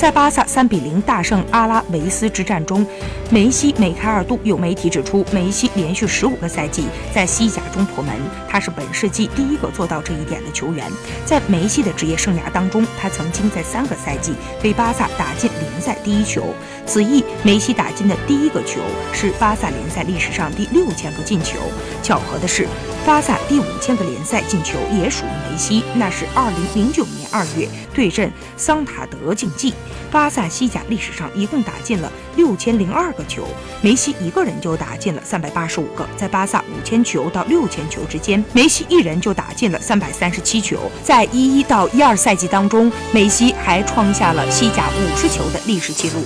在巴萨三比零大胜阿拉维斯之战中，梅西梅开二度。有媒体指出，梅西连续十五个赛季在西甲中破门，他是本世纪第一个做到这一点的球员。在梅西的职业生涯当中，他曾经在三个赛季为巴萨打进联赛第一球。此役梅西打进的第一个球是巴萨联赛历史上第六千个进球。巧合的是，巴萨第五千个联赛进球也属于梅西，那是二零零九年二月对阵桑塔德竞技。巴萨西甲历史上一共打进了六千零二个球，梅西一个人就打进了三百八十五个。在巴萨五千球到六千球之间，梅西一人就打进了三百三十七球。在一一到一二赛季当中，梅西还创下了西甲五十球的历史记录。